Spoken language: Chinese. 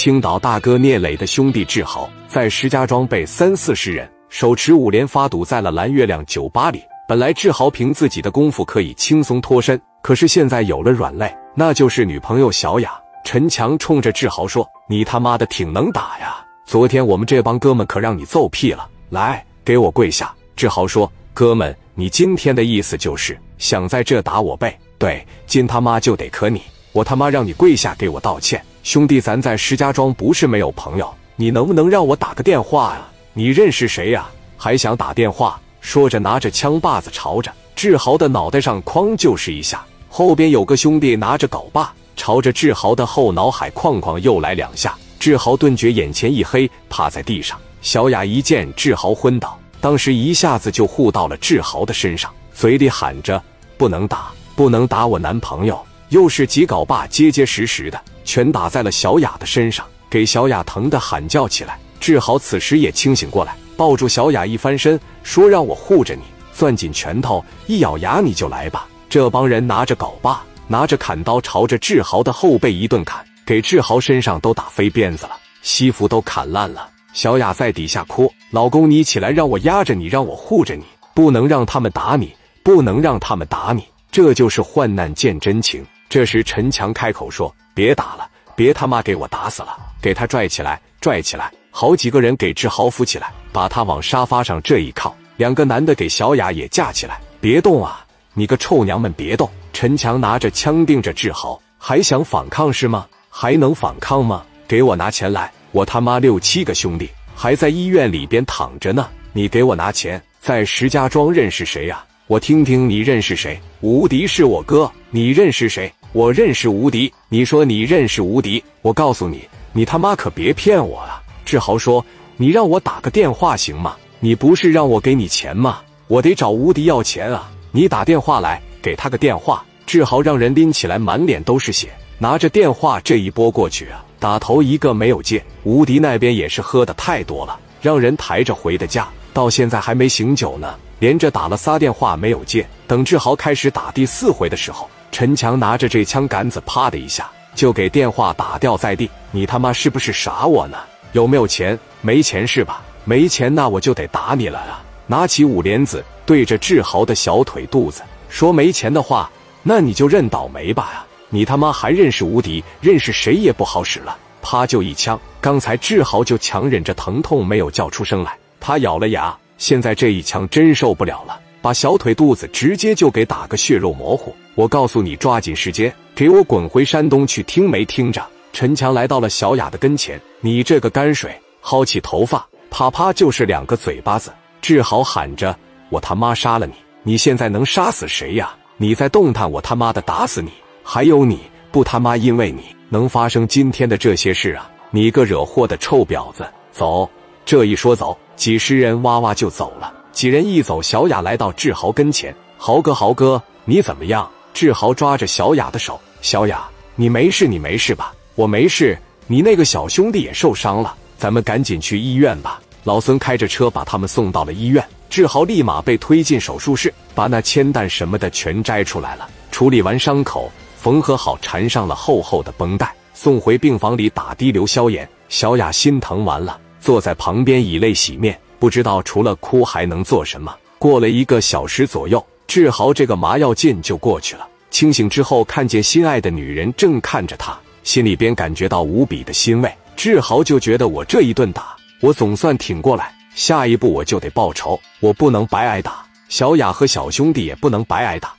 青岛大哥聂磊的兄弟志豪在石家庄被三四十人手持五连发堵在了蓝月亮酒吧里。本来志豪凭自己的功夫可以轻松脱身，可是现在有了软肋，那就是女朋友小雅。陈强冲着志豪说：“你他妈的挺能打呀！昨天我们这帮哥们可让你揍屁了，来，给我跪下！”志豪说：“哥们，你今天的意思就是想在这打我背？对，今他妈就得磕你，我他妈让你跪下给我道歉。”兄弟，咱在石家庄不是没有朋友，你能不能让我打个电话呀？你认识谁呀？还想打电话？说着，拿着枪把子朝着志豪的脑袋上哐就是一下。后边有个兄弟拿着镐把，朝着志豪的后脑海哐哐又来两下。志豪顿觉眼前一黑，趴在地上。小雅一见志豪昏倒，当时一下子就护到了志豪的身上，嘴里喊着：“不能打，不能打我男朋友！”又是几镐把，结结实实的。全打在了小雅的身上，给小雅疼得喊叫起来。志豪此时也清醒过来，抱住小雅一翻身，说：“让我护着你。”攥紧拳头，一咬牙：“你就来吧！”这帮人拿着镐把，拿着砍刀，朝着志豪的后背一顿砍，给志豪身上都打飞鞭子了，西服都砍烂了。小雅在底下哭：“老公，你起来，让我压着你，让我护着你，不能让他们打你，不能让他们打你。”这就是患难见真情。这时，陈强开口说：“别打了，别他妈给我打死了！给他拽起来，拽起来！”好几个人给志豪扶起来，把他往沙发上这一靠。两个男的给小雅也架起来，别动啊！你个臭娘们，别动！陈强拿着枪盯着志豪，还想反抗是吗？还能反抗吗？给我拿钱来！我他妈六七个兄弟还在医院里边躺着呢，你给我拿钱！在石家庄认识谁呀？我听听你认识谁？无敌是我哥，你认识谁？我认识无敌，你说你认识无敌？我告诉你，你他妈可别骗我啊！志豪说：“你让我打个电话行吗？你不是让我给你钱吗？我得找无敌要钱啊！你打电话来，给他个电话。”志豪让人拎起来，满脸都是血，拿着电话这一拨过去啊，打头一个没有接。无敌那边也是喝的太多了，让人抬着回的家，到现在还没醒酒呢，连着打了仨电话没有接。等志豪开始打第四回的时候。陈强拿着这枪杆子，啪的一下就给电话打掉在地。你他妈是不是傻我呢？有没有钱？没钱是吧？没钱那我就得打你了啊！拿起五莲子对着志豪的小腿肚子说：“没钱的话，那你就认倒霉吧呀！你他妈还认识无敌？认识谁也不好使了！”啪就一枪。刚才志豪就强忍着疼痛没有叫出声来，他咬了牙，现在这一枪真受不了了。把小腿肚子直接就给打个血肉模糊！我告诉你，抓紧时间给我滚回山东去！听没听着？陈强来到了小雅的跟前，你这个泔水，薅起头发，啪啪就是两个嘴巴子。志豪喊着：“我他妈杀了你！你现在能杀死谁呀？你再动弹，我他妈的打死你！还有你不他妈因为你能发生今天的这些事啊？你个惹祸的臭婊子！走！这一说走，几十人哇哇就走了。”几人一走，小雅来到志豪跟前：“豪哥，豪哥，你怎么样？”志豪抓着小雅的手：“小雅，你没事，你没事吧？我没事。你那个小兄弟也受伤了，咱们赶紧去医院吧。”老孙开着车把他们送到了医院。志豪立马被推进手术室，把那铅弹什么的全摘出来了，处理完伤口，缝合好，缠上了厚厚的绷带，送回病房里打滴流消炎。小雅心疼完了，坐在旁边以泪洗面。不知道除了哭还能做什么。过了一个小时左右，志豪这个麻药劲就过去了。清醒之后，看见心爱的女人正看着他，心里边感觉到无比的欣慰。志豪就觉得我这一顿打，我总算挺过来。下一步我就得报仇，我不能白挨打。小雅和小兄弟也不能白挨打。